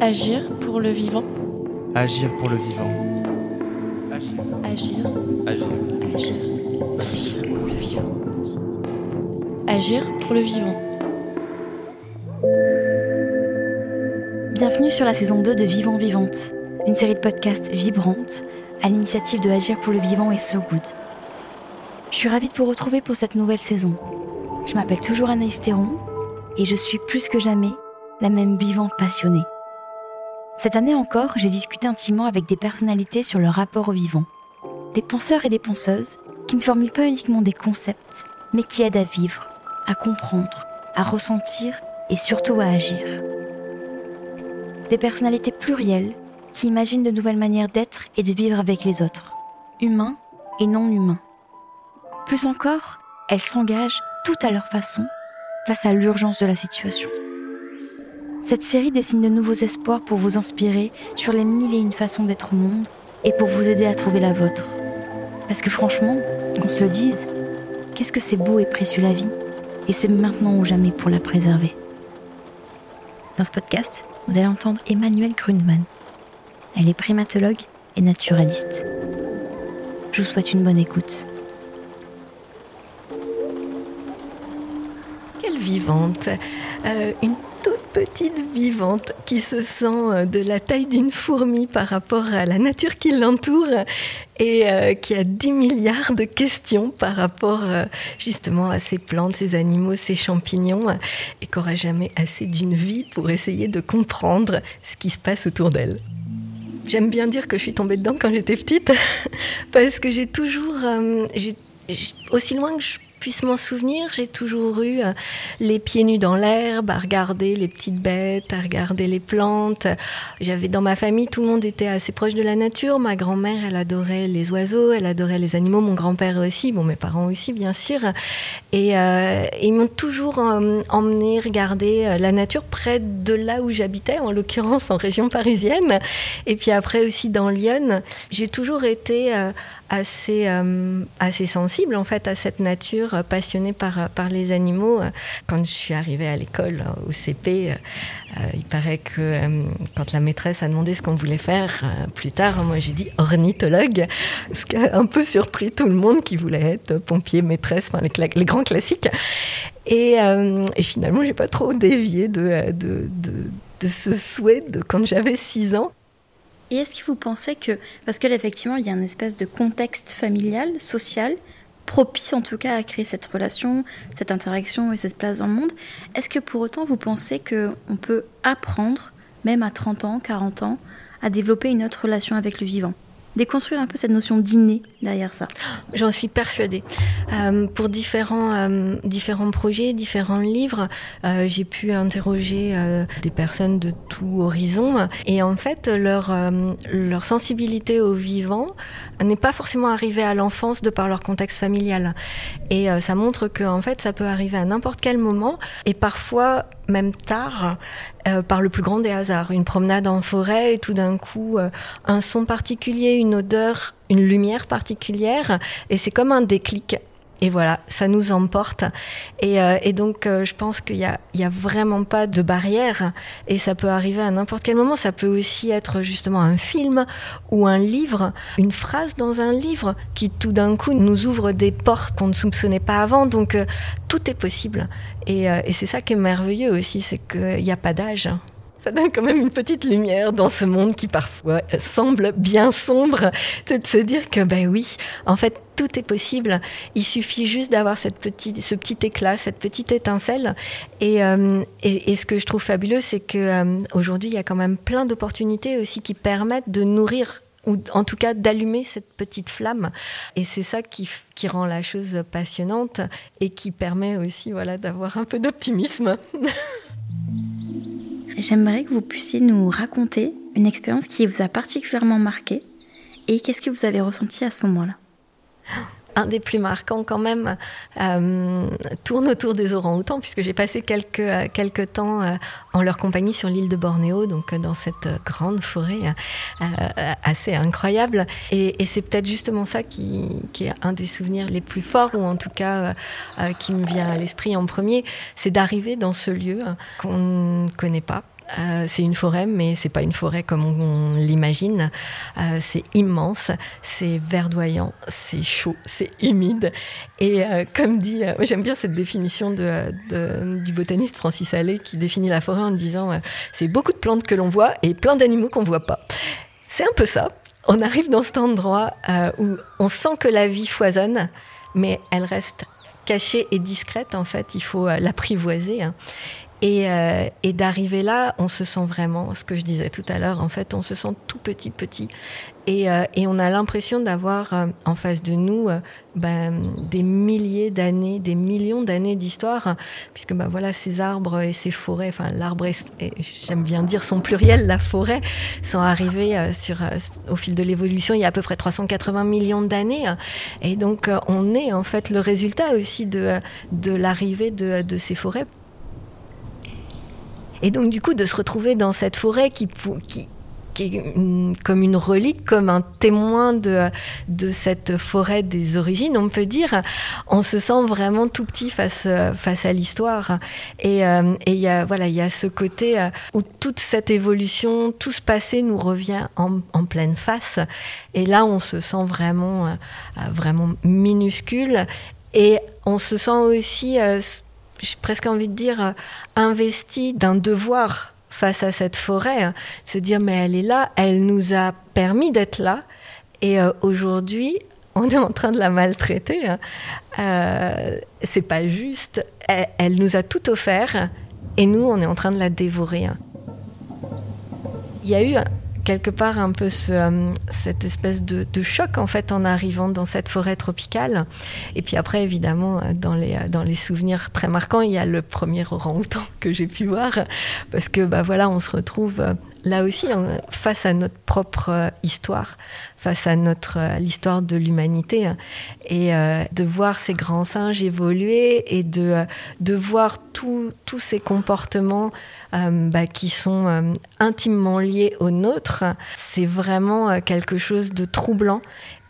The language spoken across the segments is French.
Agir pour le vivant. Agir pour le vivant. Agir. Agir. Agir. Agir pour le vivant. Agir pour le vivant. Bienvenue sur la saison 2 de Vivant Vivante, une série de podcasts vibrantes à l'initiative de Agir pour le vivant et So Good. Je suis ravie de vous retrouver pour cette nouvelle saison. Je m'appelle toujours Anaïs Théron et je suis plus que jamais la même vivante passionnée. Cette année encore, j'ai discuté intimement avec des personnalités sur leur rapport au vivant. Des penseurs et des penseuses qui ne formulent pas uniquement des concepts, mais qui aident à vivre, à comprendre, à ressentir et surtout à agir. Des personnalités plurielles qui imaginent de nouvelles manières d'être et de vivre avec les autres, humains et non humains. Plus encore, elles s'engagent tout à leur façon face à l'urgence de la situation. Cette série dessine de nouveaux espoirs pour vous inspirer sur les mille et une façons d'être au monde et pour vous aider à trouver la vôtre. Parce que franchement, qu'on se le dise, qu'est-ce que c'est beau et précieux la vie Et c'est maintenant ou jamais pour la préserver. Dans ce podcast, vous allez entendre Emmanuelle Grunman. Elle est primatologue et naturaliste. Je vous souhaite une bonne écoute. Vivante euh, Une toute petite vivante qui se sent euh, de la taille d'une fourmi par rapport à la nature qui l'entoure et euh, qui a 10 milliards de questions par rapport justement à ces plantes, ces animaux, ces champignons et qu'aura jamais assez d'une vie pour essayer de comprendre ce qui se passe autour d'elle. J'aime bien dire que je suis tombée dedans quand j'étais petite parce que j'ai toujours, aussi loin que je puisse m'en souvenir, j'ai toujours eu euh, les pieds nus dans l'herbe, à regarder les petites bêtes, à regarder les plantes. J'avais dans ma famille, tout le monde était assez proche de la nature. Ma grand-mère, elle adorait les oiseaux, elle adorait les animaux. Mon grand-père aussi, bon, mes parents aussi, bien sûr. Et euh, ils m'ont toujours euh, emmené regarder la nature près de là où j'habitais, en l'occurrence en région parisienne. Et puis après aussi dans Lyon. J'ai toujours été assez, euh, assez sensible en fait à cette nature, euh, passionnée par, euh, par les animaux. Quand je suis arrivée à l'école, au CP, il paraît que quand la maîtresse a demandé ce qu'on voulait faire plus tard, moi j'ai dit ornithologue, ce qui a un peu surpris tout le monde qui voulait être pompier, maîtresse, enfin les, grands classiques. Et, et finalement, j'ai pas trop dévié de, de, de, de ce souhait de quand j'avais 6 ans. Et est-ce que vous pensez que, parce que effectivement, il y a une espèce de contexte familial, social, propice en tout cas à créer cette relation, cette interaction et cette place dans le monde, est-ce que pour autant vous pensez qu'on peut apprendre, même à 30 ans, 40 ans, à développer une autre relation avec le vivant? Déconstruire un peu cette notion d'inné derrière ça J'en suis persuadée. Euh, pour différents, euh, différents projets, différents livres, euh, j'ai pu interroger des personnes de tout horizon et en fait leur, leur sensibilité au vivant n'est pas forcément arrivée à l'enfance de par leur contexte familial. Et ça montre que en fait ça peut arriver à n'importe quel moment et parfois même tard, euh, par le plus grand des hasards. Une promenade en forêt et tout d'un coup, euh, un son particulier, une odeur, une lumière particulière, et c'est comme un déclic et voilà, ça nous emporte. Et, euh, donc, euh, je pense qu'il n'y a, a vraiment pas de barrière. Et ça peut arriver à n'importe quel moment. Ça peut aussi être justement un film ou un livre, une phrase dans un livre qui tout d'un coup nous ouvre des portes qu'on ne soupçonnait pas avant. Donc, euh, tout est possible. Et, et c'est ça qui est merveilleux aussi, c'est qu'il n'y a pas d'âge ça donne quand même une petite lumière dans ce monde qui parfois semble bien sombre. C'est de se dire que, ben oui, en fait, tout est possible. Il suffit juste d'avoir cette petite, ce petit éclat, cette petite étincelle. Et, euh, et, ce que je trouve fabuleux, c'est que euh, aujourd'hui, il y a quand même plein d'opportunités aussi qui permettent de nourrir ou en tout cas d'allumer cette petite flamme. Et c'est ça qui, qui, rend la chose passionnante et qui permet aussi voilà, d'avoir un peu d'optimisme. J'aimerais que vous puissiez nous raconter une expérience qui vous a particulièrement marqué et qu'est-ce que vous avez ressenti à ce moment-là? un des plus marquants quand même euh, tourne autour des orang-outans, puisque j'ai passé quelques, euh, temps euh, en leur compagnie sur l'île de Bornéo, donc dans cette grande forêt assez incroyable. Et, et c'est peut-être justement ça qui, qui, est un des souvenirs les plus forts, ou en tout cas qui me vient à l'esprit en premier, c'est d'arriver dans ce lieu qu'on ne connaît pas euh, c'est une forêt, mais c'est pas une forêt comme on, l'imagine. Euh, c'est immense, c'est verdoyant, c'est chaud, c'est humide. Et euh, comme dit, j'aime bien cette définition du botaniste Francis Allais qui définit la forêt en disant c'est beaucoup de plantes que l'on voit et plein d'animaux qu'on voit pas. C'est un peu ça. On arrive dans cet endroit où on sent que la vie foisonne, mais elle reste cachée et discrète. En fait, il faut l'apprivoiser. Hein. Euh, et, d'arriver là, on se sent vraiment, ce que je disais tout à l'heure, en fait, on se sent tout petit, petit. Et, euh, on a l'impression d'avoir euh, en face de nous ben, des milliers d'années, des millions d'années d'histoire, puisque ben, voilà, ces arbres et ces forêts, enfin l'arbre, j'aime bien dire son pluriel, la forêt, sont arrivés sur, au fil de l'évolution il y a à peu près 380 millions d'années. Et donc on est en fait le résultat aussi de, de l'arrivée de, de ces forêts et donc, du coup, de se retrouver dans cette forêt qui, est comme une relique, comme un témoin de, cette forêt des origines, on peut dire, on se sent vraiment tout petit face, face à l'histoire. Et euh, il y, a, voilà, y a ce côté euh, où toute cette évolution, tout ce passé nous revient en, en pleine face. Et là, on se sent vraiment, euh, vraiment minuscule. Et on se sent aussi j'ai presque envie de dire, euh, investi d'un devoir face à cette forêt, hein. se dire mais elle est là, elle nous a permis d'être là, et euh, aujourd'hui on est en train de la maltraiter. Hein. Euh, c'est pas juste. Elle, nous a tout offert, et nous on est en train de la dévorer. Hein. Il y a eu quelque part un peu ce, euh, cette espèce de, choc en fait en arrivant dans cette forêt tropicale. Et puis après, évidemment, euh, dans les, euh, dans les souvenirs très marquants, il y a le premier orang-outan que j'ai pu voir, parce que bah voilà, on se retrouve là aussi face à notre propre histoire, face à notre l'histoire de l'humanité, hein. et de voir ces grands singes évoluer et de de voir tous ces comportements euh, bah, qui sont euh, intimement liés aux nôtres, c'est vraiment euh, quelque chose de troublant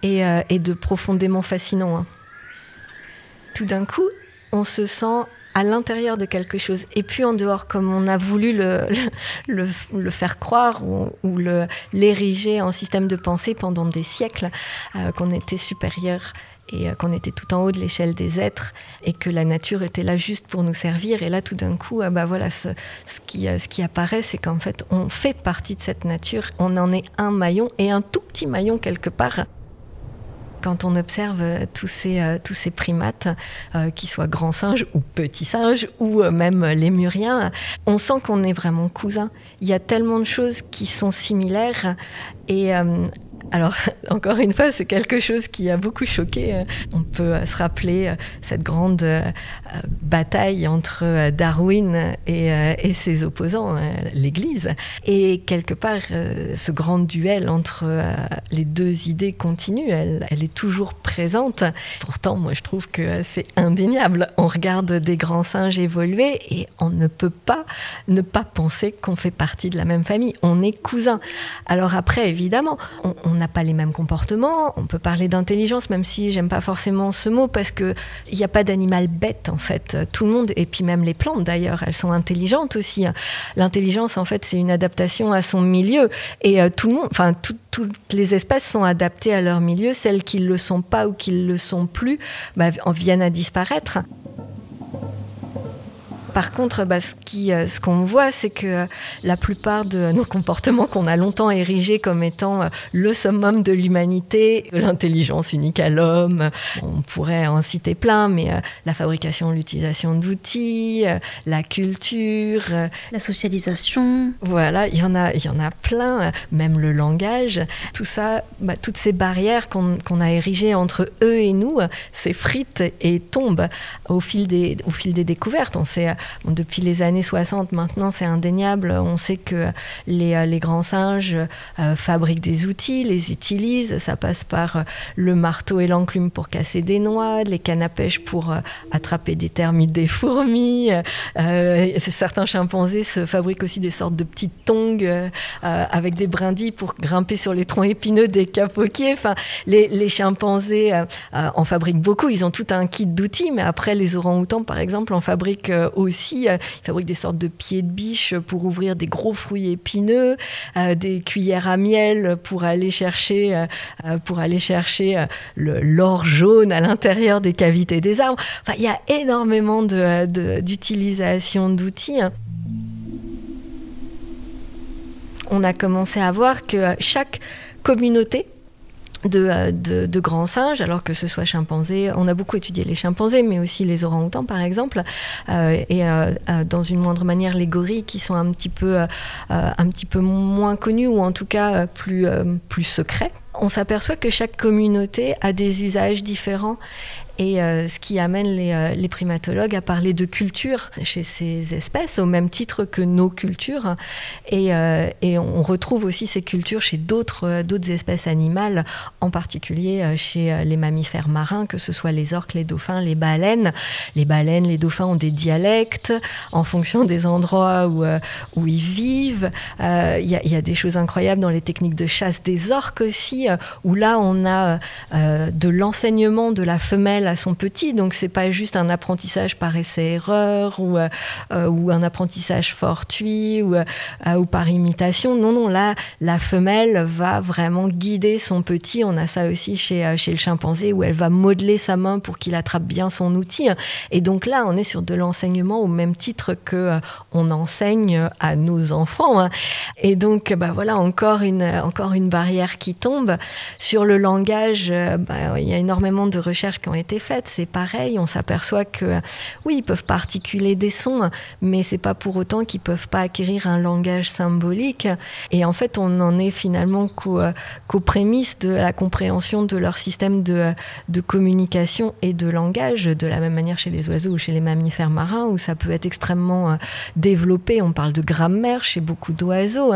et, de profondément fascinant. Hein. Tout d'un coup, on se sent à l'intérieur de quelque chose et puis en dehors comme on a voulu le, le, faire croire ou, ou l'ériger en système de pensée pendant des siècles qu'on était supérieur et euh, qu'on était tout en haut de l'échelle des êtres et que la nature était là juste pour nous servir. Et là, tout d'un coup, euh, bah voilà, ce, qui, euh, ce qui apparaît, c'est qu'en fait, on fait partie de cette nature. On en est un maillon et un tout petit maillon quelque part quand on observe tous ces, tous ces primates, qu'ils soient grands singes ou petits singes, ou même les muriens, on sent qu'on est vraiment cousins. Il y a tellement de choses qui sont similaires. Et alors, encore une fois, c'est quelque chose qui a beaucoup choqué. On peut se rappeler euh, cette grande euh, bataille entre euh, Darwin et, ses opposants, l'Église. Et quelque part, ce grand duel entre les deux idées continue. Elle, est toujours présente. Pourtant, moi, je trouve que c'est indéniable. On regarde des grands singes évoluer et on ne peut pas ne pas penser qu'on fait partie de la même famille. On est cousins. Alors après, évidemment, on on n'a pas les mêmes comportements. On peut parler d'intelligence, même si j'aime pas forcément ce mot, parce que il n'y a pas d'animal bête en fait. Tout le monde, et puis même les plantes d'ailleurs, elles sont intelligentes aussi. L'intelligence en fait, c'est une adaptation à son milieu, et euh, tout le monde, enfin toutes les espèces sont adaptées à leur milieu. Celles qui ne le sont pas ou qui ne le sont plus, bah, viennent à disparaître. Par contre, bah, euh, ce qu'on voit, c'est que euh, la plupart de nos comportements qu'on a longtemps érigés comme étant euh, le summum de l'humanité, l'intelligence unique à l'homme, on pourrait en citer plein, mais la fabrication, l'utilisation d'outils, la culture, la socialisation. Voilà, il y en a, il y en a plein, même le langage. Tout ça, bah, toutes ces barrières qu'on a érigées entre eux et nous, s'effritent et tombent au fil des, au fil des découvertes. On depuis les années 60 maintenant, c'est indéniable. On sait que les, les grands singes fabriquent des outils, les utilisent. Ça passe par le marteau et l'enclume pour casser des noix, les cannes à pêche pour attraper des termites, des fourmis. certains chimpanzés se fabriquent aussi des sortes de petites tongs avec des brindilles pour grimper sur les troncs épineux des capoquiers. Enfin, les, les chimpanzés en fabriquent beaucoup. Ils ont tout un kit d'outils, mais après, les orang-outans, par exemple, en fabriquent euh, aussi. Euh, ils fabriquent des sortes de pieds de biche pour ouvrir des gros fruits épineux, euh, des cuillères à miel pour aller chercher, pour aller chercher l'or jaune à l'intérieur des cavités des arbres. Enfin, il y a énormément d'utilisation d'outils. Hein. On a commencé à voir que chaque communauté euh, de, de, grands singes, alors que ce soit chimpanzés. On a beaucoup étudié les chimpanzés, mais aussi les orang-outans, par exemple, euh, et euh, dans une moindre manière les gorilles, qui sont un petit peu, un petit peu moins connus ou en tout cas plus, plus secrets. On s'aperçoit que chaque communauté a des usages différents et euh, ce qui amène les, euh, les, primatologues à parler de culture chez ces espèces, au même titre que nos cultures. Et, euh, on retrouve aussi ces cultures chez d'autres espèces animales, en particulier chez les mammifères marins, que ce soit les orques, les dauphins, les baleines. Les baleines, les dauphins ont des dialectes en fonction des endroits où, ils vivent. Il y, a des choses incroyables dans les techniques de chasse des orques aussi, où là on a de l'enseignement de la femelle à son petit. Donc c'est pas juste un apprentissage par essai-erreur ou, euh, euh, ou un apprentissage fortuit ou, euh, ou par imitation. Non, non, là, la femelle va vraiment guider son petit. On a ça aussi chez, chez le chimpanzé où elle va modeler sa main pour qu'il attrape bien son outil. Et donc là, on est sur de l'enseignement au même titre que on enseigne à nos enfants. Hein. Et donc, bah voilà, encore une, encore une barrière qui tombe. Sur le langage, bah, il y a énormément de recherches qui ont été faites. C'est pareil, on s'aperçoit que oui, ils peuvent pas articuler des sons, mais c'est pas pour autant qu'ils peuvent pas acquérir un langage symbolique. Et en fait, on en est finalement qu'aux prémices de la compréhension de leur système de, communication et de langage, de la même manière chez les oiseaux ou chez les mammifères marins, où ça peut être extrêmement euh, développé. On parle de grammaire chez beaucoup d'oiseaux.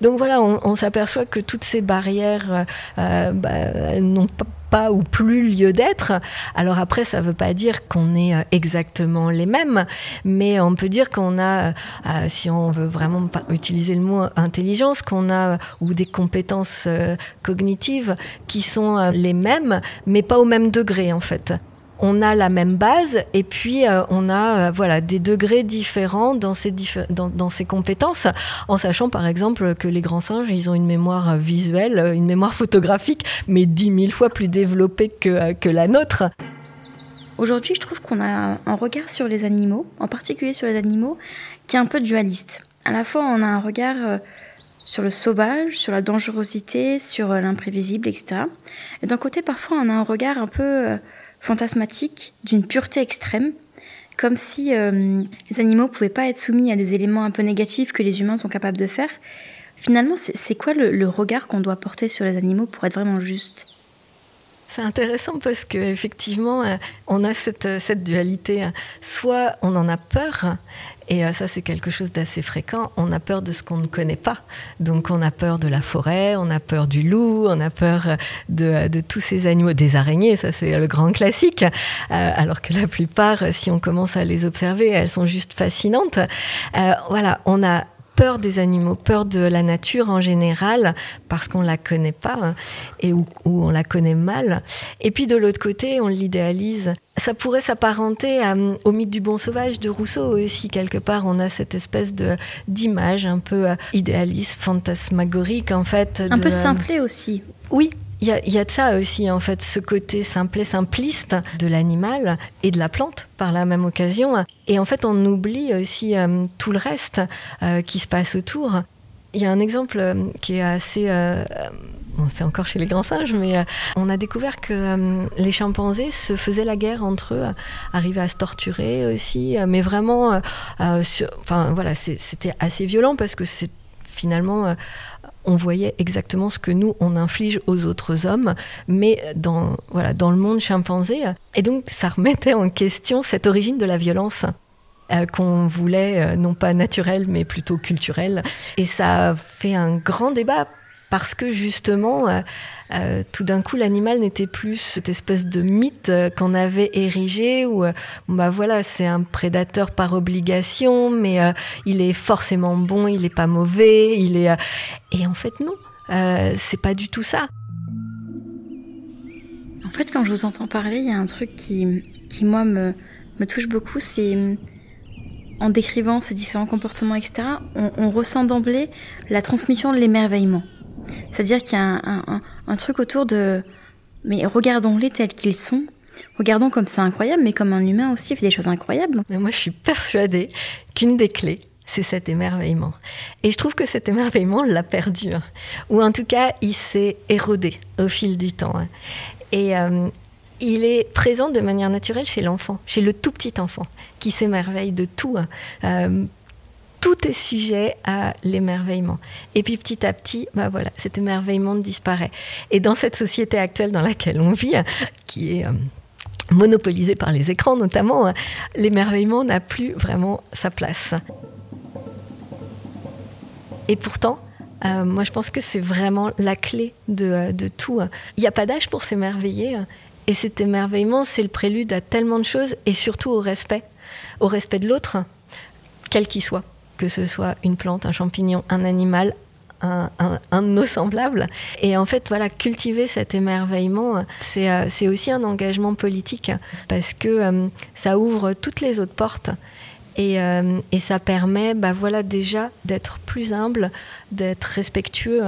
Donc voilà, on, s'aperçoit que toutes ces barrières, euh, euh, bah, n'ont pas pas ou plus lieu d'être. Alors après, ça ne veut pas dire qu'on est euh, exactement les mêmes, mais on peut dire qu'on a, euh, si on veut vraiment utiliser le mot intelligence, qu'on a ou des compétences euh, cognitives qui sont les mêmes, mais pas au même degré en fait on a la même base et puis euh, on a euh, voilà des degrés différents dans ces, dans, ces compétences, en sachant par exemple que les grands singes, ils ont une mémoire visuelle, une mémoire photographique, mais dix mille fois plus développée que, euh, que la nôtre. Aujourd'hui, je trouve qu'on a un regard sur les animaux, en particulier sur les animaux, qui est un peu dualiste. À la fois, on a un regard sur le sauvage, sur la dangerosité, sur l'imprévisible, etc. Et d'un côté, parfois, on a un regard un peu fantasmatique, d'une pureté extrême, comme si euh, les animaux pouvaient pas être soumis à des éléments un peu négatifs que les humains sont capables de faire. Finalement, c'est quoi le, regard qu'on doit porter sur les animaux pour être vraiment juste? C'est intéressant parce qu'effectivement, euh, on a cette, cette dualité. Hein. Soit on en a peur, et euh, ça, c'est quelque chose d'assez fréquent. On a peur de ce qu'on ne connaît pas. Donc, on a peur de la forêt, on a peur du loup, on a peur de, de tous ces animaux, des araignées, ça c'est le grand classique. Euh, alors que la plupart, si on commence à les observer, elles sont juste fascinantes. Euh, voilà, on a peur des animaux, peur de la nature en général, parce qu'on la connaît pas hein, et où, on la connaît mal. Et puis de l'autre côté, on l'idéalise. Ça pourrait s'apparenter au mythe du bon sauvage de Rousseau aussi quelque part. On a cette espèce de d'image un peu euh, idéaliste, fantasmagorique en fait. Un peu simplé aussi. Oui, il y, a, de ça aussi, en fait, ce côté simple et simpliste de l'animal et de la plante par la même occasion. Et en fait, on oublie aussi euh, tout le reste euh, qui se passe autour. Il y a un exemple euh, qui est assez... Bon, c'est encore chez les grands singes, mais on a découvert que les chimpanzés se faisaient la guerre entre eux, arrivaient à se torturer aussi, mais vraiment, enfin voilà, c'était assez violent parce que c'est finalement on voyait exactement ce que nous, on inflige aux autres hommes, mais dans, voilà, dans le monde chimpanzé. Et donc, ça remettait en question cette origine de la violence. qu'on voulait non pas naturel mais plutôt culturel. Et ça fait un grand débat parce que justement, euh, tout d'un coup, l'animal n'était plus cette espèce de mythe euh, qu'on avait érigé où, euh, bah voilà, c'est un prédateur par obligation, mais il est forcément bon, il n'est pas mauvais, il est. et en fait, non, c'est pas du tout ça. En fait, quand je vous entends parler, il y a un truc qui, qui moi, me, me touche beaucoup, c'est en décrivant ces différents comportements, etc., on ressent d'emblée la transmission de l'émerveillement. C'est-à-dire qu'il y a un, truc autour de... Mais regardons-les tels qu'ils sont. Regardons comme c'est incroyable, mais comme un humain aussi fait des choses incroyables. Mais moi, je suis persuadée qu'une des clés, c'est cet émerveillement. Et je trouve que cet émerveillement l'a perdu. Ou en tout cas, il s'est érodé au fil du temps. Hein. Et euh, il est présent de manière naturelle chez l'enfant, chez le tout petit enfant, qui s'émerveille de tout. Hein. Euh, tout est sujet à l'émerveillement. Et puis petit à petit, bah voilà, cet émerveillement disparaît. Et dans cette société actuelle dans laquelle on vit, qui est euh, monopolisée par les écrans notamment, hein, l'émerveillement n'a plus vraiment sa place. Et pourtant, euh, moi je pense que c'est vraiment la clé de, euh, de tout. Il n'y a pas d'âge pour s'émerveiller. Et cet émerveillement, c'est le prélude à tellement de choses et surtout au respect, au respect de l'autre, quel qu'il soit que ce soit une plante, un champignon, un animal, un, de nos semblables. Et en fait, voilà, cultiver cet émerveillement, c'est euh, aussi un engagement politique parce que euh, ça ouvre toutes les autres portes. Et, euh, ça permet, bah voilà, déjà d'être plus humble, d'être respectueux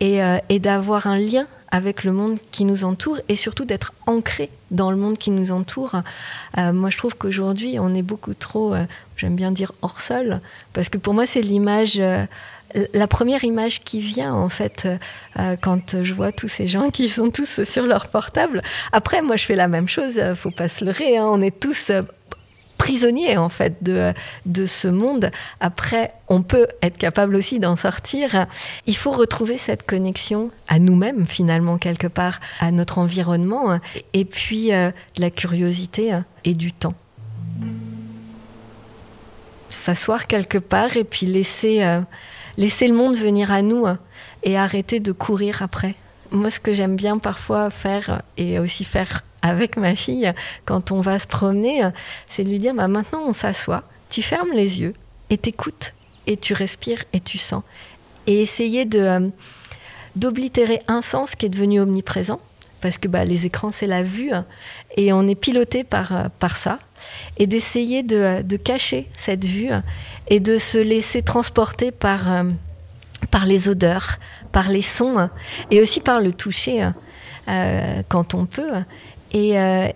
et, et d'avoir un lien avec le monde qui nous entoure et surtout d'être ancré dans le monde qui nous entoure. Euh, moi, je trouve qu'aujourd'hui, on est beaucoup trop, euh, j'aime bien dire, hors sol, parce que pour moi, c'est l'image, euh, la première image qui vient, en fait, quand je vois tous ces gens qui sont tous sur leur portable. Après, moi, je fais la même chose, faut pas se leurrer, hein, on est tous prisonnier en fait de, de ce monde. Après, on peut être capable aussi d'en sortir. Il faut retrouver cette connexion à nous-mêmes finalement quelque part, à notre environnement, et puis euh, la curiosité et du temps. S'asseoir quelque part et puis laisser, euh, laisser le monde venir à nous et arrêter de courir après. Moi, ce que j'aime bien parfois faire et aussi faire avec ma fille, quand on va se promener, c'est de lui dire bah, maintenant on s'assoit, tu fermes les yeux et t'écoutes et tu respires et tu sens. Et essayer de, euh, d'oblitérer un sens qui est devenu omniprésent, parce que bah, les écrans c'est la vue et on est piloté par, euh, par ça, et d'essayer de, euh, de, cacher cette vue et de se laisser transporter par, par les odeurs, par les sons et aussi par le toucher quand on peut. Euh,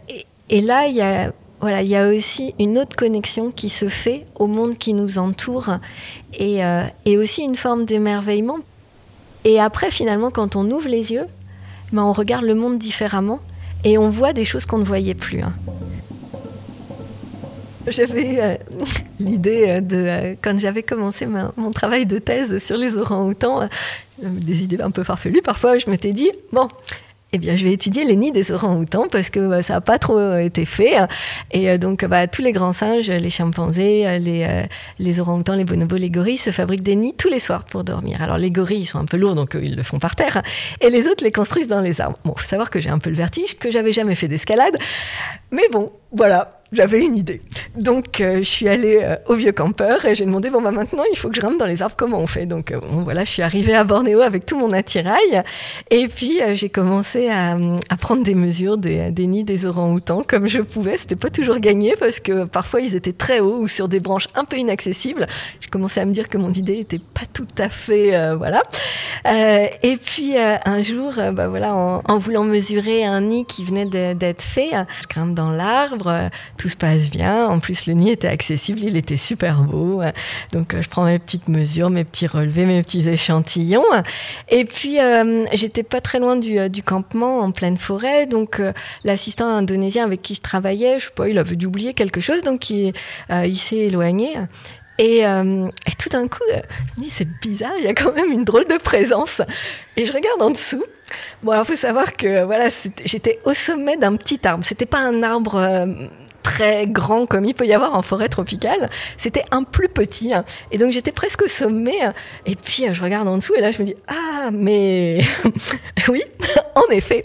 et, là, il y a voilà, il y a aussi une autre connexion qui se fait au monde qui nous entoure et, euh, aussi une forme d'émerveillement. Et après, finalement, quand on ouvre les yeux, ben, on regarde le monde différemment et on voit des choses qu'on ne voyait plus. Hein. J'avais eu euh, l'idée de, quand j'avais commencé mon travail de thèse sur les orangs-outans, des idées un peu farfelues parfois, je m'étais dit, bon, eh bien, je vais étudier les nids des orangs-outans parce que bah, ça n'a pas trop euh, été fait. Et euh, donc, bah, tous les grands singes, les chimpanzés, euh, les, les orang-outans, les bonobos, les gorilles se fabriquent des nids tous les soirs pour dormir. Alors, les gorilles, ils sont un peu lourds, donc ils le font par terre. Et les autres les construisent dans les arbres. Bon, faut savoir que j'ai un peu le vertige, que j'avais jamais fait d'escalade. Mais bon, voilà j'avais une idée. Donc, euh, je suis allée euh, au vieux campeur et j'ai demandé bon, bah, maintenant, il faut que je rentre dans les arbres, comment on fait? Donc, euh, voilà, je suis arrivée à Bornéo avec tout mon attirail. Et puis, j'ai commencé à, prendre des mesures des, nids des orangs-outans comme je pouvais. C'était pas toujours gagné parce que parfois, ils étaient très hauts ou sur des branches un peu inaccessibles. J'ai commencé à me dire que mon idée était pas tout à fait. voilà. et puis, un jour, bah, voilà, en, en, voulant mesurer un nid qui venait d'être fait, je grimpe dans l'arbre tout se passe bien. En plus, le nid était accessible, il était super beau. Donc, euh, je prends mes petites mesures, mes petits relevés, mes petits échantillons. Et puis, euh, j'étais pas très loin du, euh, du, campement, en pleine forêt. Donc, l'assistant indonésien avec qui je travaillais, je sais pas, il avait dû oublier quelque chose, donc il, s'est éloigné. Et, tout d'un coup, je me c'est bizarre, il y a quand même une drôle de présence. Et je regarde en dessous. Bon, il faut savoir que voilà, j'étais au sommet d'un petit arbre. C'était pas un arbre grand comme il peut y avoir en forêt tropicale. C'était un plus petit. Hein. Et donc j'étais presque au sommet. Hein. Et puis je regarde en dessous et là je me dis ah mais oui en effet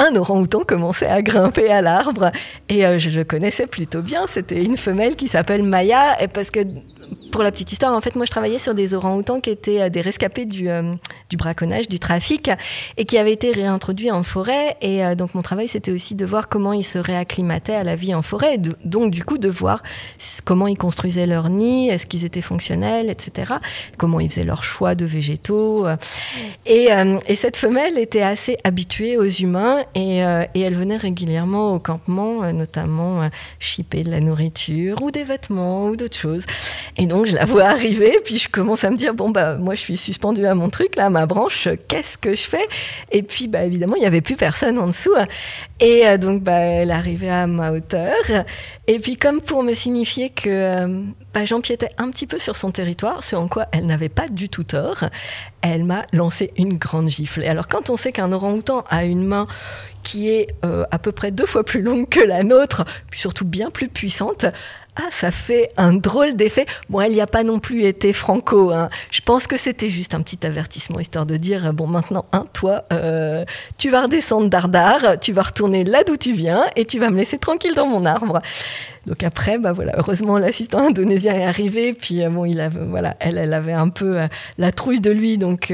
un orang-outan commençait à grimper à l'arbre et euh, je le connaissais plutôt bien. C'était une femelle qui s'appelle Maya et parce que pour la petite histoire, en fait, moi, je travaillais sur des orang-outans qui étaient euh, des rescapés du, euh, du braconnage, du trafic, et qui avaient été réintroduits en forêt. Et donc, mon travail, c'était aussi de voir comment ils se réacclimataient à la vie en forêt. donc, du coup, de voir comment ils construisaient leur nid, est-ce qu'ils étaient fonctionnels, etc. Comment ils faisaient leur choix de végétaux. Et, et cette femelle était assez habituée aux humains et, et elle venait régulièrement au campement, notamment chipper de la nourriture ou des vêtements ou d'autres choses. Et donc, je la vois arriver, puis je commence à me dire, bon, bah, moi, je suis suspendue à mon truc, là, à ma branche, qu'est-ce que je fais? Et puis, bah, évidemment, il n'y avait plus personne en dessous. Et euh, donc, bah, elle arrivait à ma hauteur. Et puis, comme pour me signifier que euh, bah, j'empiétais un petit peu sur son territoire, ce en quoi elle n'avait pas du tout tort, elle m'a lancé une grande gifle. Et alors, quand on sait qu'un orang-outan a une main qui est euh, à peu près deux fois plus longue que la nôtre, puis surtout bien plus puissante, ah, ça fait un drôle d'effet. Bon, elle n'y a pas non plus été franco. Hein. Je pense que c'était juste un petit avertissement, histoire de dire, bon, maintenant, hein, toi, euh, tu vas redescendre dardard, tu vas retourner là d'où tu viens et tu vas me laisser tranquille dans mon arbre. Donc après, bah voilà, heureusement l'assistant indonésien est arrivé, puis euh, bon, il avait, voilà, elle, elle avait un peu euh, la trouille de lui, donc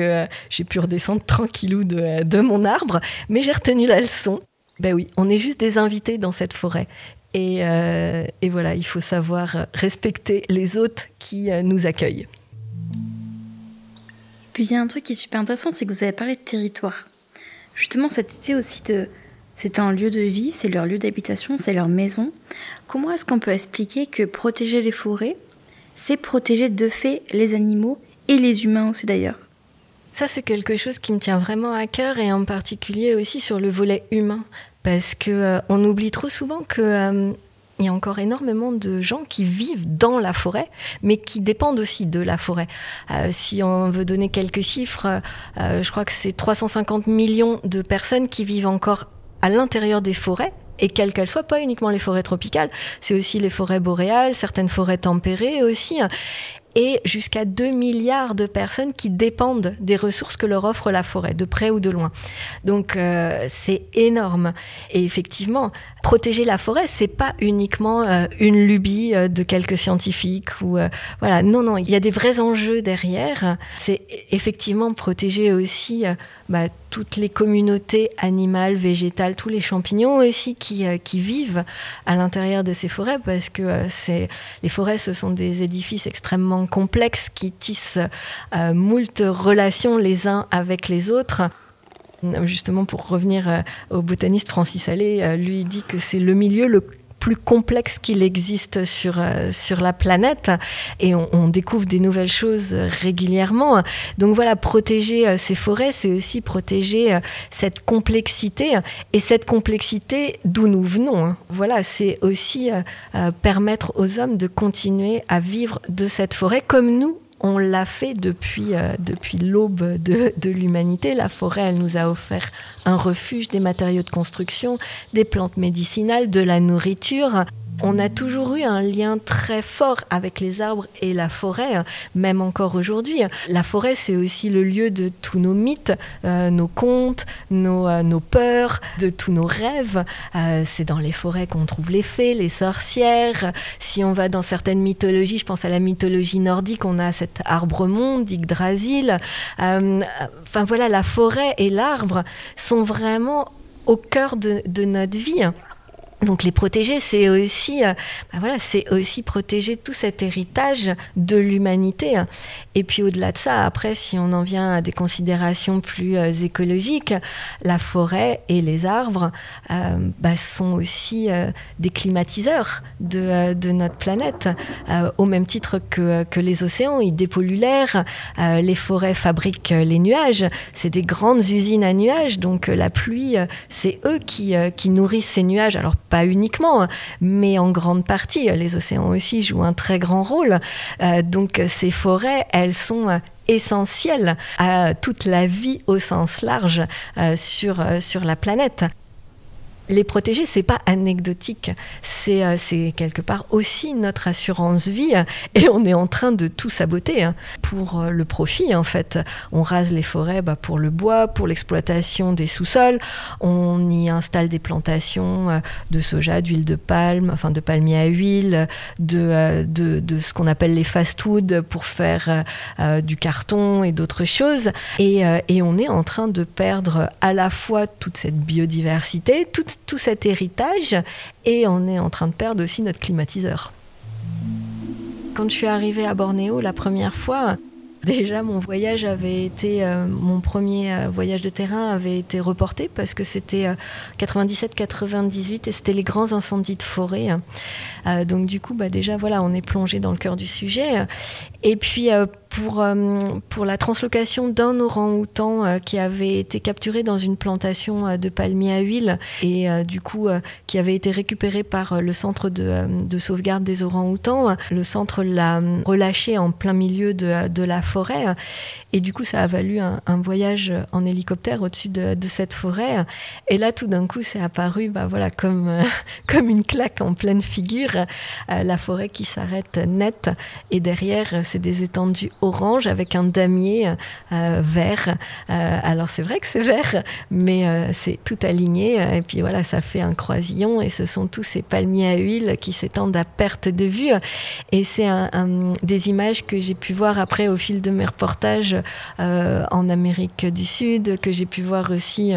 j'ai pu redescendre tranquillou de, de mon arbre, mais j'ai retenu la leçon. Ben oui, on est juste des invités dans cette forêt. Euh, et, voilà, il faut savoir respecter les autres qui euh, nous accueillent. Puis il y a un truc qui est super intéressant, c'est que vous avez parlé de territoire. Justement, cette idée aussi de c'est un lieu de vie, c'est leur lieu d'habitation, c'est leur maison. Comment est-ce qu'on peut expliquer que protéger les forêts, c'est protéger de fait les animaux et les humains aussi d'ailleurs? Ça, c'est quelque chose qui me tient vraiment à cœur et en particulier aussi sur le volet humain parce que euh, on oublie trop souvent que euh, il y a encore énormément de gens qui vivent dans la forêt, mais qui dépendent aussi de la forêt. Euh, si on veut donner quelques chiffres, je crois que c'est 350 millions de personnes qui vivent encore à l'intérieur des forêts et quelles qu'elles soient, pas uniquement les forêts tropicales, c'est aussi les forêts boréales, certaines forêts tempérées aussi et jusqu'à 2 milliards de personnes qui dépendent des ressources que leur offre la forêt, de près ou de loin. Donc euh, c'est énorme. Et effectivement, protéger la forêt, c'est pas uniquement euh, une lubie euh, de quelques scientifiques ou voilà. Non, non, il y a des vrais enjeux derrière. C'est effectivement protéger aussi bah, toutes les communautés animales, végétales, tous les champignons aussi qui, qui vivent à l'intérieur de ces forêts, parce que c'est les forêts, ce sont des édifices extrêmement complexe qui tisse euh, moult relations les uns avec les autres. Justement, pour revenir euh, au botaniste Francis Allais, euh, lui dit que c'est le milieu le plus complexe qu'il existe sur, sur la planète et on, découvre des nouvelles choses régulièrement. Donc voilà, protéger ces forêts, c'est aussi protéger cette complexité et cette complexité d'où nous venons. Hein. Voilà, c'est aussi permettre aux hommes de continuer à vivre de cette forêt comme nous, on l'a fait depuis, euh, depuis l'aube de, de l'humanité. La forêt, elle nous a offert un refuge, des matériaux de construction, des plantes médicinales, de la nourriture on a toujours eu un lien très fort avec les arbres et la forêt, même encore aujourd'hui. La forêt, c'est aussi le lieu de tous nos mythes, euh, nos contes, euh, nos, peurs, de tous nos rêves. Euh, c'est dans les forêts qu'on trouve les fées, les sorcières. Si on va dans certaines mythologies, je pense à la mythologie nordique, on a cet arbre-monde, Yggdrasil. enfin voilà, la forêt et l'arbre sont vraiment au cœur de notre vie. Donc les protéger, c'est aussi, euh, bah voilà, c'est aussi protéger tout cet héritage de l'humanité. Et puis au-delà de ça, après, si on en vient à des considérations plus euh, écologiques, la forêt et les arbres euh, bah, sont aussi des climatiseurs de, notre planète, au même titre que, que les océans, ils dépolluent l'air, les forêts fabriquent les nuages, c'est des grandes usines à nuages, donc la pluie, c'est eux qui, qui nourrissent ces nuages. Alors pas uniquement, mais en grande partie. Les océans aussi jouent un très grand rôle. Euh, donc ces forêts, elles sont euh, essentielles à toute la vie au sens large euh, sur, sur la planète. Les protéger, c'est pas anecdotique, c'est euh, c'est quelque part aussi notre assurance vie et on est en train de tout saboter hein, pour euh, le profit en fait. On rase les forêts bah, pour le bois, pour l'exploitation des sous-sols, on y installe des plantations euh, de soja, d'huile de palme, enfin de palmier à huile, de, de, de ce qu'on appelle les fast-food pour faire du carton et d'autres choses. Et, et on est en train de perdre à la fois toute cette biodiversité, toute tout cet héritage et on est en train de perdre aussi notre climatiseur. Quand je suis arrivée à Bornéo la première fois, Déjà, mon voyage avait été, euh, mon premier euh, voyage de terrain avait été reporté parce que c'était 97-98 euh, et c'était les grands incendies de forêt. donc du coup, bah, déjà, voilà, on est plongé dans le cœur du sujet. Et puis, pour, euh, pour la translocation d'un orang-outan euh, qui avait été capturé dans une plantation euh, de palmiers à huile et du coup qui avait été récupéré par le centre de, de sauvegarde des orang-outans. Le centre l'a relâché en plein milieu de, la forêt et du coup ça a valu un, voyage en hélicoptère au-dessus de, cette forêt. Et là tout d'un coup c'est apparu bah, voilà, comme, comme une claque en pleine figure, la forêt qui s'arrête net et derrière c'est des étendues orange avec un damier euh, vert. Euh, alors c'est vrai que c'est vert, mais euh, c'est tout aligné. Et puis voilà, ça fait un croisillon et ce sont tous ces palmiers à huile qui s'étendent à perte de vue. Et c'est des images que j'ai pu voir après au fil de mes reportages en Amérique du Sud, que j'ai pu voir aussi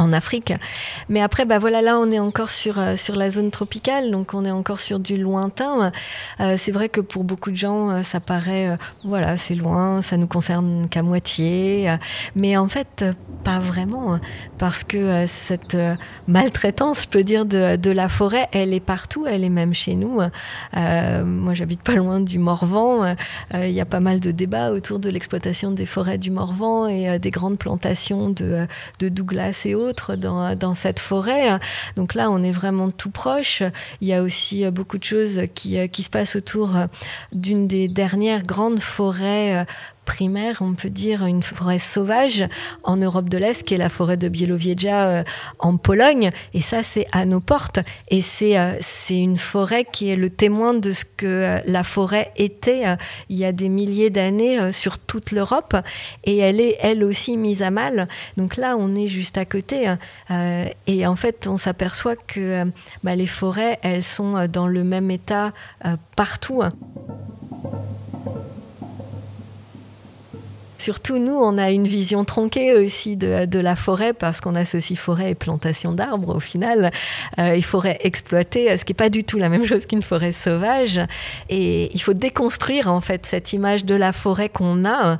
en Afrique. Mais après, bah voilà, là, on est encore sur, euh, sur la zone tropicale, donc on est encore sur du lointain. Euh, c'est vrai que pour beaucoup de gens, euh, ça paraît, voilà, c'est loin, ça nous concerne qu'à moitié. mais en fait, pas vraiment, parce que cette maltraitance, je peux dire, de, de, la forêt, elle est partout, elle est même chez nous. moi, j'habite pas loin du Morvan. Il y a pas mal de débats autour de l'exploitation des forêts du Morvan et des grandes plantations de, de Douglas et autres dans, cette forêt. Donc là, on est vraiment tout proche. Il y a aussi euh, beaucoup de choses qui, euh, se passent autour euh, d'une des dernières grandes forêts on peut dire une forêt sauvage en Europe de l'Est, qui est la forêt de Bielowieża euh, en Pologne. Et ça, c'est à nos portes. Et c'est euh, une forêt qui est le témoin de ce que euh, la forêt était il y a des milliers d'années sur toute l'Europe. Et elle est elle aussi mise à mal. Donc là, on est juste à côté. et en fait, on s'aperçoit que bah, les forêts, elles sont dans le même état partout. Surtout, nous, on a une vision tronquée aussi de, la forêt parce qu'on associe forêt et plantation d'arbres au final, euh, et forêt exploitée, ce qui n'est pas du tout la même chose qu'une forêt sauvage. Et il faut déconstruire en fait cette image de la forêt qu'on a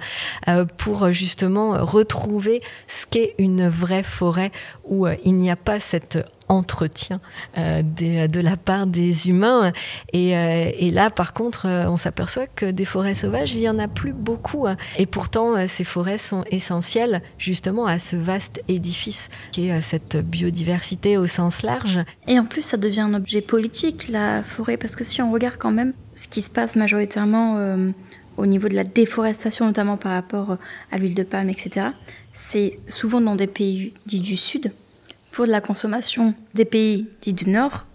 euh, pour justement retrouver ce qu'est une vraie forêt où euh, il n'y a pas cette entretien euh, de la part des humains. Et, euh, là, par contre, euh, on s'aperçoit que des forêts sauvages, il y en a plus beaucoup. Hein. Et pourtant, ces forêts sont essentielles justement à ce vaste édifice qui est cette biodiversité au sens large. Et en plus, ça devient un objet politique, la forêt, parce que si on regarde quand même ce qui se passe majoritairement au niveau de la déforestation, notamment par rapport à l'huile de palme, etc., c'est souvent dans des pays dits du Sud, pour de la consommation des pays dits du Nord.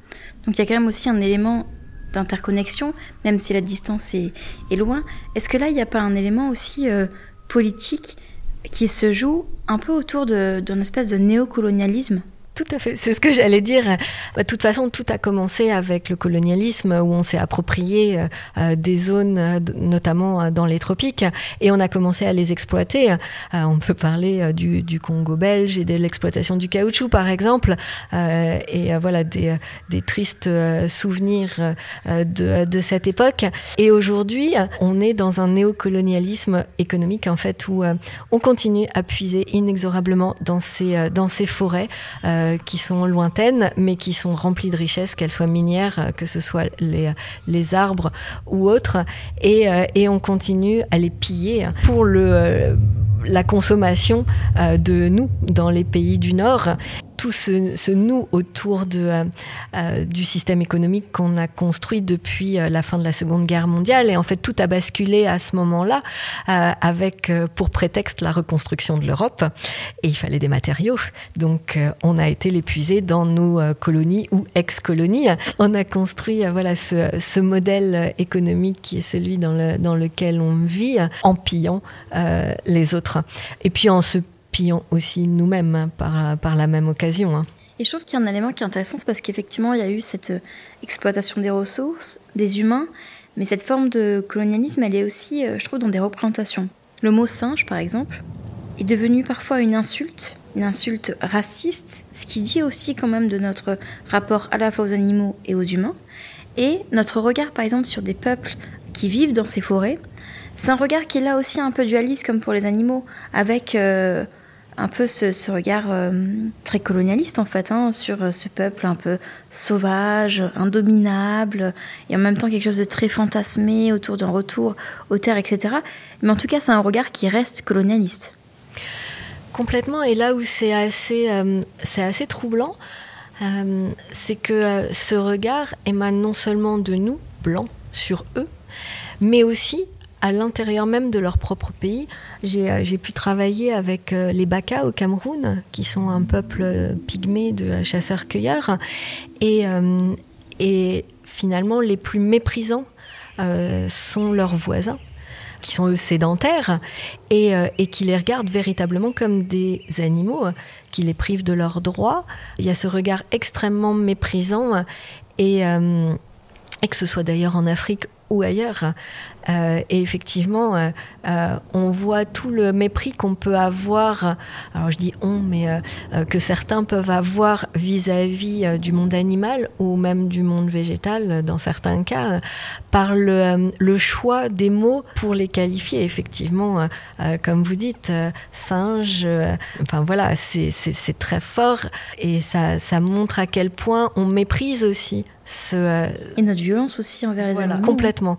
Donc il y a quand même aussi un élément d'interconnexion, même si la distance est, loin. Est-ce que là, il n'y a pas un élément aussi euh, politique qui se joue un peu autour d'une espèce de néocolonialisme? Tout à fait, c'est ce que j'allais dire. Bah, de toute façon, tout a commencé avec le colonialisme où on s'est approprié euh, euh, des zones, euh, notamment dans les tropiques, et on a commencé à les exploiter. on peut parler du, Congo belge et de l'exploitation du caoutchouc, par exemple, et voilà des, tristes souvenirs de, cette époque. Et aujourd'hui, on est dans un néocolonialisme économique, en fait, où on continue à puiser inexorablement dans ces, forêts. Qui sont lointaines, mais qui sont remplies de richesses, qu'elles soient minières, euh, que ce soit les, les arbres ou autres, et, euh, et on continue à les piller pour le la consommation de nous dans les pays du Nord. Tout se, se, noue autour de, euh, euh, du système économique qu'on a construit depuis euh, la fin de la Seconde Guerre mondiale. Et en fait, tout a basculé à ce moment-là avec pour prétexte la reconstruction de l'Europe. Et il fallait des matériaux. Donc, on a été l'épuiser dans nos colonies ou ex-colonies. On a construit voilà, ce, ce, modèle économique qui est celui dans, le, dans lequel on vit en pillant les autres. Et puis en se aussi nous-mêmes hein, par, par la même occasion. Hein. Et je trouve qu'il y a un élément qui est intéressant, c'est parce qu'effectivement, il y a eu cette exploitation des ressources, des humains, mais cette forme de colonialisme, elle est aussi, je trouve, dans des représentations. Le mot singe, par exemple, est devenu parfois une insulte, une insulte raciste, ce qui dit aussi quand même de notre rapport à la fois aux animaux et aux humains. Et notre regard, par exemple, sur des peuples qui vivent dans ces forêts, c'est un regard qui est là aussi un peu dualiste, comme pour les animaux, avec euh, un peu ce, regard euh, très colonialiste en fait hein, sur euh, ce peuple un peu sauvage, indominable, et en même temps quelque chose de très fantasmé autour d'un retour aux terres, etc. Mais en tout cas, c'est un regard qui reste colonialiste. Complètement, et là où c'est assez, euh, assez troublant, c'est que ce regard émane non seulement de nous, blancs, sur eux, mais aussi à l'intérieur même de leur propre pays. J'ai euh, pu travailler avec euh, les Baka au Cameroun, qui sont un peuple euh, pygmé de chasseurs-cueilleurs, et, finalement les plus méprisants sont leurs voisins qui sont eux sédentaires et, qui les regardent véritablement comme des animaux, qui les privent de leurs droits. Il y a ce regard extrêmement méprisant et, et que ce soit d'ailleurs en Afrique ou ailleurs. Euh, et effectivement, euh, euh, on voit tout le mépris qu'on peut avoir, alors je dis on, mais que certains peuvent avoir vis-à-vis -vis du monde animal ou même du monde végétal dans certains cas, par le, choix des mots pour les qualifier. Effectivement, comme vous dites, singe, enfin voilà, c'est très fort et ça montre à quel point on méprise aussi ce, euh, et notre violence aussi envers les voilà, animaux. Complètement.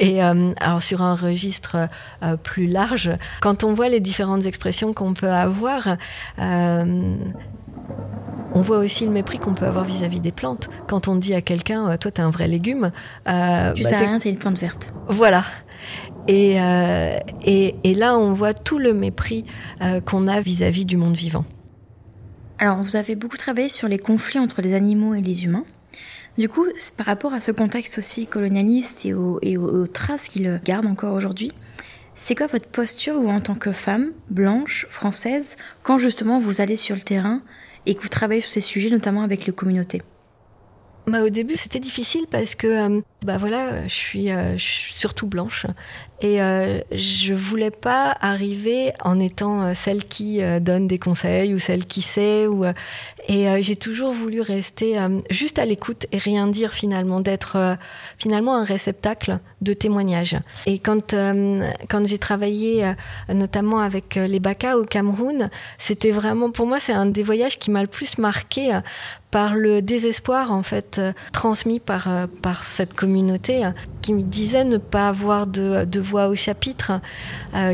Et euh, alors sur un registre euh, plus large, quand on voit les différentes expressions qu'on peut avoir, euh, on voit aussi le mépris qu'on peut avoir vis-à-vis -vis des plantes. Quand on dit à quelqu'un, toi t'es un vrai légume, tu bah, sais rien, t'es une plante verte. Voilà. Et, et, et, là, on voit tout le mépris qu'on a vis-à-vis -vis du monde vivant. Alors, vous avez beaucoup travaillé sur les conflits entre les animaux et les humains. Du coup, par rapport à ce contexte aussi colonialiste et aux, traces qu'il garde encore aujourd'hui, c'est quoi votre posture en tant que femme blanche, française, quand justement vous allez sur le terrain et que vous travaillez sur ces sujets, notamment avec les communautés? Bah, au début, c'était difficile parce que, euh, bah voilà, je suis, euh, je suis surtout blanche et euh, je voulais pas arriver en étant celle qui donne des conseils ou celle qui sait ou et j'ai toujours voulu rester juste à l'écoute et rien dire finalement, d'être finalement un réceptacle de témoignages. Et quand quand j'ai travaillé notamment avec les Baka au Cameroun, c'était vraiment pour moi c'est un des voyages qui m'a le plus marqué par le désespoir en fait euh, transmis par euh, par cette communauté euh, qui me disait ne pas avoir de, de voix au chapitre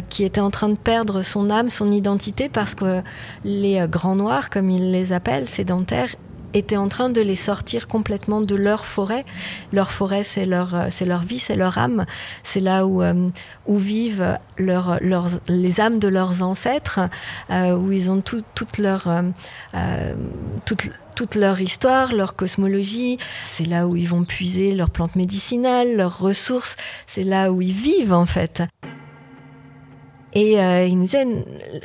qui était en train de perdre son âme son identité parce que les grands noirs comme ils les appellent sédentaires étaient en train de les sortir complètement de leur forêt. Leur forêt, c'est leur, c'est leur vie, c'est leur âme. C'est là où, où vivent leur, leurs, les âmes de leurs ancêtres, où ils ont tout, toute leur, euh, toute leur histoire, leur cosmologie. C'est là où ils vont puiser leurs plantes médicinales, leurs ressources. C'est là où ils vivent, en fait. Et euh, il nous disait,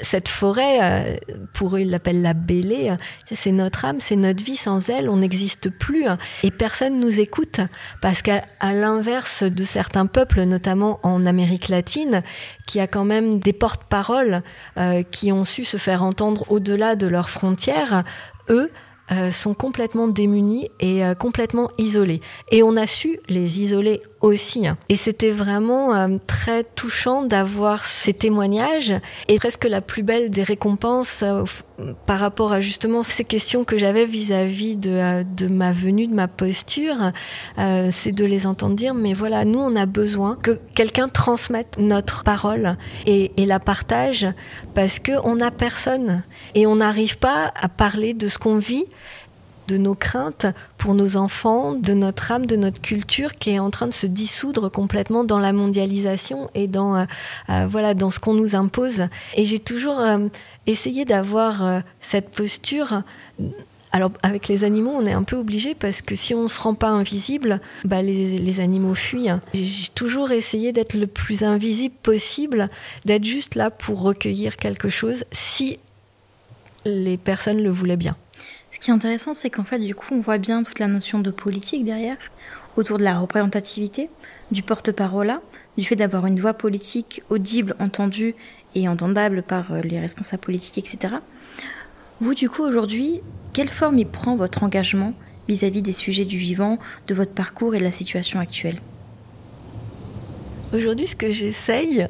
cette forêt, euh, pour eux, ils l'appellent la bélée, c'est notre âme, c'est notre vie, sans elle, on n'existe plus. Et personne nous écoute, parce qu'à l'inverse de certains peuples, notamment en Amérique latine, qui a quand même des porte-paroles euh, qui ont su se faire entendre au-delà de leurs frontières, eux, euh, sont complètement démunis et euh, complètement isolés. Et on a su les isoler aussi. Hein. Et c'était vraiment euh, très touchant d'avoir ces témoignages et presque la plus belle des récompenses euh, par rapport à justement ces questions que j'avais vis-à-vis de, euh, de ma venue, de ma posture, c'est de les entendre dire, mais voilà, nous on a besoin que quelqu'un transmette notre parole et, et la partage parce que on n'a personne et on n'arrive pas à parler de ce qu'on vit de nos craintes pour nos enfants, de notre âme, de notre culture qui est en train de se dissoudre complètement dans la mondialisation et dans euh, euh, voilà dans ce qu'on nous impose. Et j'ai toujours euh, essayé d'avoir cette posture. Alors avec les animaux, on est un peu obligé parce que si on se rend pas invisible, bah les, les animaux fuient. J'ai toujours essayé d'être le plus invisible possible, d'être juste là pour recueillir quelque chose si les personnes le voulaient bien. Ce qui est intéressant, c'est qu'en fait, du coup, on voit bien toute la notion de politique derrière, autour de la représentativité, du porte-parole, du fait d'avoir une voix politique audible, entendue et entendable par euh, les responsables politiques, etc. Vous, du coup, aujourd'hui, quelle forme y prend votre engagement vis-à-vis des sujets du vivant, de votre parcours et de la situation actuelle? Aujourd'hui, ce que j'essaye,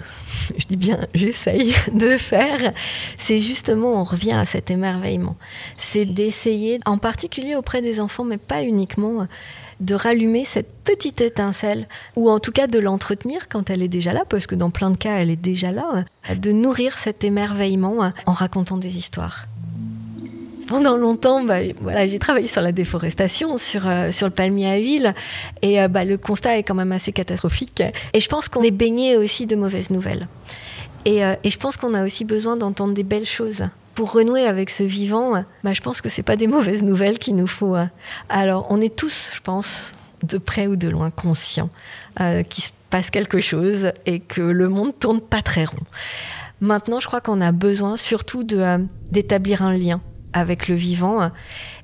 je dis bien j'essaye de faire, c'est justement, on revient à cet émerveillement. C'est d'essayer, en particulier auprès des enfants, mais pas uniquement, de rallumer cette petite étincelle, ou en tout cas de l'entretenir quand elle est déjà là, parce que dans plein de cas, elle est déjà là, de nourrir cet émerveillement en racontant des histoires pendant longtemps, bah, j'ai travaillé sur la déforestation, sur, euh, le palmier à huile, et euh, bah, le constat est quand même assez catastrophique. Et je pense qu'on est baigné aussi de mauvaises nouvelles. Et, euh, je pense qu'on a aussi besoin d'entendre des belles choses. Pour renouer avec ce vivant, bah, je pense que c'est pas des mauvaises nouvelles qu'il nous faut. Hein. Alors, on est tous, je pense, de près ou de loin conscients qu'il se passe quelque chose et que le monde tourne pas très rond. Maintenant, je crois qu'on a besoin surtout d'établir un lien avec le vivant.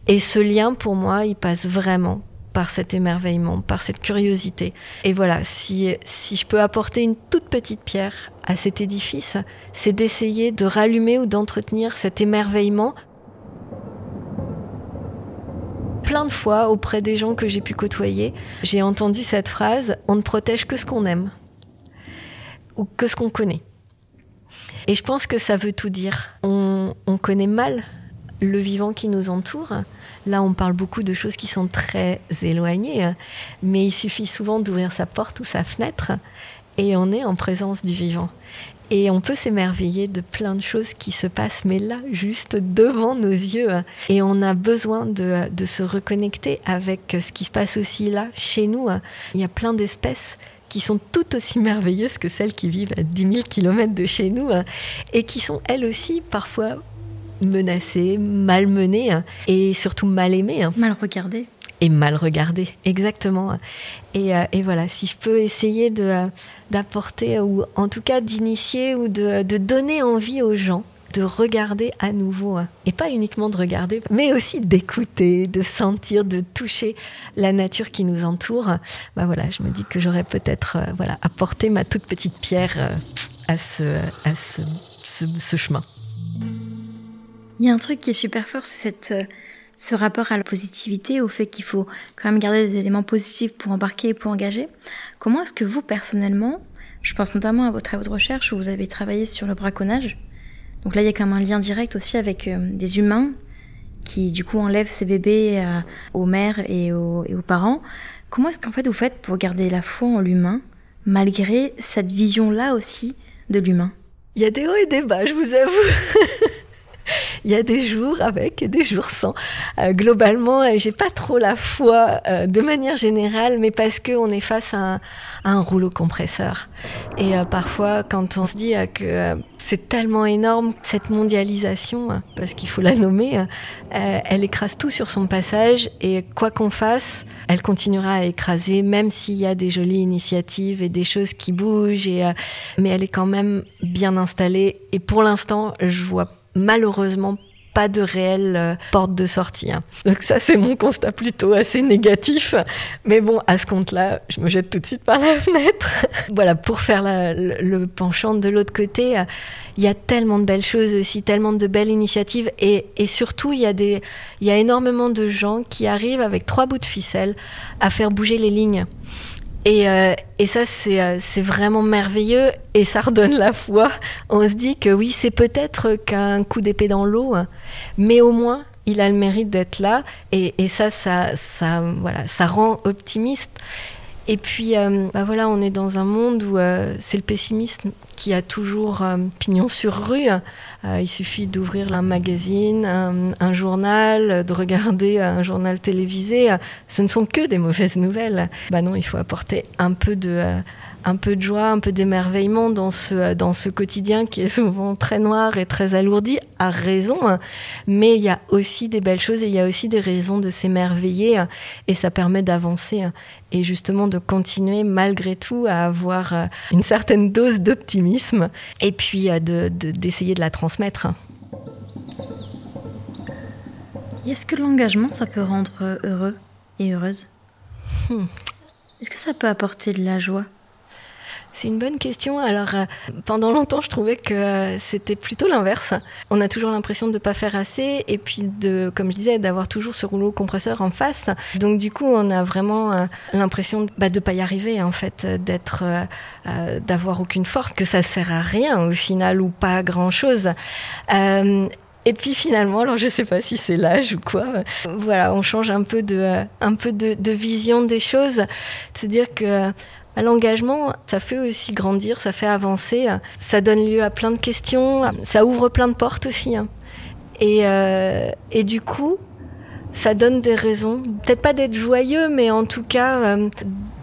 Et ce lien, pour moi, il passe vraiment par cet émerveillement, par cette curiosité. Et voilà, si, si je peux apporter une toute petite pierre à cet édifice, c'est d'essayer de rallumer ou d'entretenir cet émerveillement. Plein de fois, auprès des gens que j'ai pu côtoyer, j'ai entendu cette phrase, on ne protège que ce qu'on aime ou que ce qu'on connaît. Et je pense que ça veut tout dire. On, on connaît mal le vivant qui nous entoure. Là, on parle beaucoup de choses qui sont très éloignées, mais il suffit souvent d'ouvrir sa porte ou sa fenêtre et on est en présence du vivant. Et on peut s'émerveiller de plein de choses qui se passent, mais là, juste devant nos yeux. Et on a besoin de, se reconnecter avec ce qui se passe aussi là, chez nous. Il y a plein d'espèces qui sont tout aussi merveilleuses que celles qui vivent à 10 000 km de chez nous et qui sont elles aussi parfois menacé, malmené hein, et surtout mal aimé. Hein. Mal regardé. Et mal regardé, exactement. Et, euh, et voilà, si je peux essayer euh, d'apporter, ou en tout cas d'initier ou de, de donner envie aux gens de regarder à nouveau, hein. et pas uniquement de regarder, mais aussi d'écouter, de sentir, de toucher la nature qui nous entoure. Bah voilà, je me dis que j'aurais peut-être euh, voilà apporté ma toute petite pierre à ce, à ce, ce, ce chemin. Il y a un truc qui est super fort, c'est cette, euh, ce rapport à la positivité, au fait qu'il faut quand même garder des éléments positifs pour embarquer et pour engager. Comment est-ce que vous, personnellement, je pense notamment à votre travaux de recherche où vous avez travaillé sur le braconnage, donc là il y a quand même un lien direct aussi avec euh, des humains qui du coup enlèvent ces bébés euh, aux mères et aux parents. Comment est-ce qu'en fait vous faites pour garder la foi en l'humain malgré cette vision-là aussi de l'humain? Il y a des hauts et des bas, je vous avoue. il y a des jours avec et des jours sans. Euh, globalement, euh, j'ai pas trop la foi euh, de manière générale, mais parce que on est face à un, rouleau compresseur. Et euh, parfois, quand on se dit que c'est tellement énorme cette mondialisation, parce qu'il faut la nommer, elle écrase tout sur son passage et quoi qu'on fasse, elle continuera à écraser, même s'il y a des jolies initiatives et des choses qui bougent. Mais elle est quand même bien installée. Et pour l'instant, je vois malheureusement pas de réelle euh, porte de sortie. Hein. Donc ça, c'est mon constat plutôt assez négatif. Mais bon, à ce compte-là, je me jette tout de suite par la fenêtre. voilà, pour faire le, penchant de l'autre côté, euh, il y a tellement de belles choses aussi, tellement de belles initiatives. Et, et surtout, il y, a des, il y a énormément de gens qui arrivent avec trois bouts de ficelle à faire bouger les lignes. Et, euh, et ça, c'est euh, c'est vraiment merveilleux et ça redonne la foi. On se dit que oui, c'est peut-être qu'un coup d'épée dans l'eau, mais au moins, il a le mérite d'être là. Et, et ça, ça, ça, voilà, ça rend optimiste. Et puis, euh, bah voilà, on est dans un monde où euh, c'est le pessimisme qui a toujours euh, pignon sur rue. Euh, il suffit d'ouvrir un magazine, un, journal, de regarder un journal télévisé. Ce ne sont que des mauvaises nouvelles. Bah non, il faut apporter un peu de euh, un peu de joie, un peu d'émerveillement dans ce, dans ce quotidien qui est souvent très noir et très alourdi, à raison. Mais il y a aussi des belles choses et il y a aussi des raisons de s'émerveiller hein. et ça permet d'avancer hein. et justement de continuer malgré tout à avoir euh, une certaine dose d'optimisme et puis euh, d'essayer de, de, de la transmettre. Est-ce que l'engagement, ça peut rendre heureux et heureuse? Hmm. Est-ce que ça peut apporter de la joie? C'est une bonne question. Alors, euh, pendant longtemps, je trouvais que euh, c'était plutôt l'inverse. On a toujours l'impression de ne pas faire assez et puis, de, comme je disais, d'avoir toujours ce rouleau compresseur en face. Donc, du coup, on a vraiment euh, l'impression bah, de ne pas y arriver, en fait, d'être, d'avoir aucune force, que ça sert à rien au final ou pas à grand-chose. Euh, et puis finalement, alors je sais pas si c'est l'âge ou quoi, voilà, on change un peu de, un peu de, de vision des choses, se dire que L'engagement, ça fait aussi grandir, ça fait avancer, ça donne lieu à plein de questions, ça ouvre plein de portes aussi. Hein. Et, euh, et du coup, ça donne des raisons, peut-être pas d'être joyeux, mais en tout cas euh,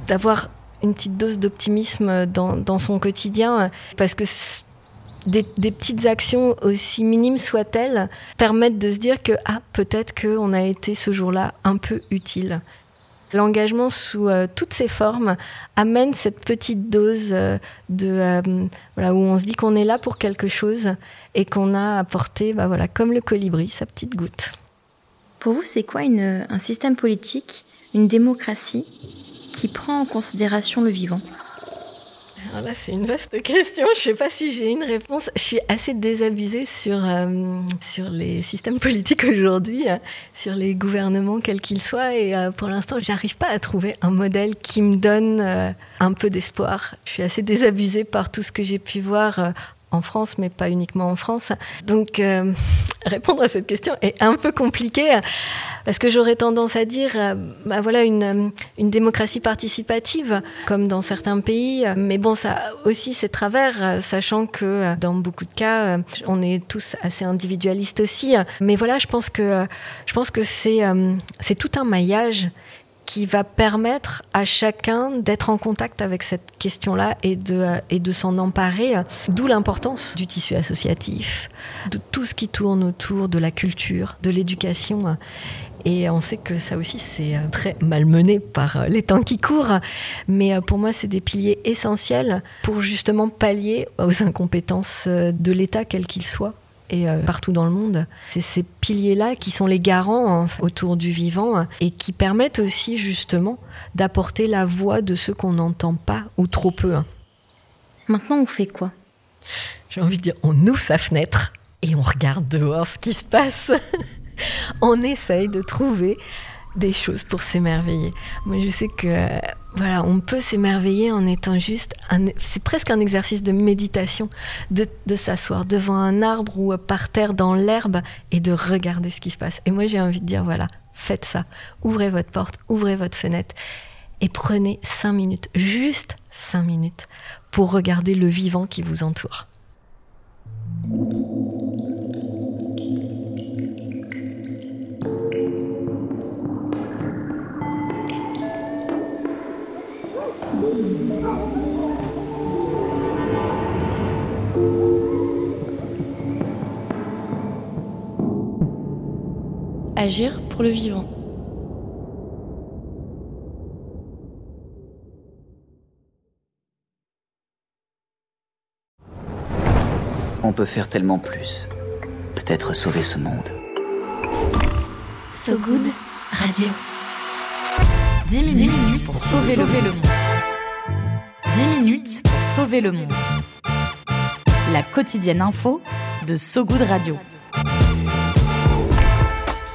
d'avoir une petite dose d'optimisme dans, dans, son quotidien, parce que des, petites actions, aussi minimes soient-elles, permettent de se dire que ah, peut-être qu'on a été ce jour-là un peu utile. L'engagement sous euh, toutes ses formes amène cette petite dose euh, de euh, voilà où on se dit qu'on est là pour quelque chose et qu'on a apporté bah voilà comme le colibri sa petite goutte. Pour vous, c'est quoi une, un système politique, une démocratie qui prend en considération le vivant? Alors là, c'est une vaste question. Je ne sais pas si j'ai une réponse. Je suis assez désabusée sur, euh, sur les systèmes politiques aujourd'hui, euh, sur les gouvernements, quels qu'ils soient. Et euh, pour l'instant, j'arrive pas à trouver un modèle qui me donne un peu d'espoir. Je suis assez désabusée par tout ce que j'ai pu voir en France, mais pas uniquement en France. Donc, euh, répondre à cette question est un peu compliqué parce que j'aurais tendance à dire, euh, bah voilà, une, une démocratie participative, comme dans certains pays. Mais bon, ça aussi, c'est travers, sachant que dans beaucoup de cas, on est tous assez individualistes aussi. Mais voilà, je pense que je pense que c'est euh, c'est tout un maillage qui va permettre à chacun d'être en contact avec cette question-là et de, et de s'en emparer, d'où l'importance du tissu associatif, de tout ce qui tourne autour de la culture, de l'éducation. Et on sait que ça aussi, c'est très malmené par les temps qui courent. Mais pour moi, c'est des piliers essentiels pour justement pallier aux incompétences de l'État, quel qu'il soit et euh, partout dans le monde. C'est ces piliers-là qui sont les garants hein, autour du vivant et qui permettent aussi justement d'apporter la voix de ceux qu'on n'entend pas ou trop peu. Hein. Maintenant, on fait quoi? J'ai envie de dire, on ouvre sa fenêtre et on regarde dehors ce qui se passe. on essaye de trouver des choses pour s'émerveiller. Moi, je sais que voilà, on peut s'émerveiller en étant juste. C'est presque un exercice de méditation, de, de s'asseoir devant un arbre ou par terre dans l'herbe et de regarder ce qui se passe. Et moi, j'ai envie de dire voilà, faites ça. Ouvrez votre porte, ouvrez votre fenêtre et prenez cinq minutes, juste cinq minutes, pour regarder le vivant qui vous entoure. Agir pour le vivant. On peut faire tellement plus. Peut-être sauver ce monde. So Good Radio. 10 minutes, 10 minutes pour sauver, sauver le, monde. 10 minutes pour sauver le monde. La quotidienne info de So Good Radio.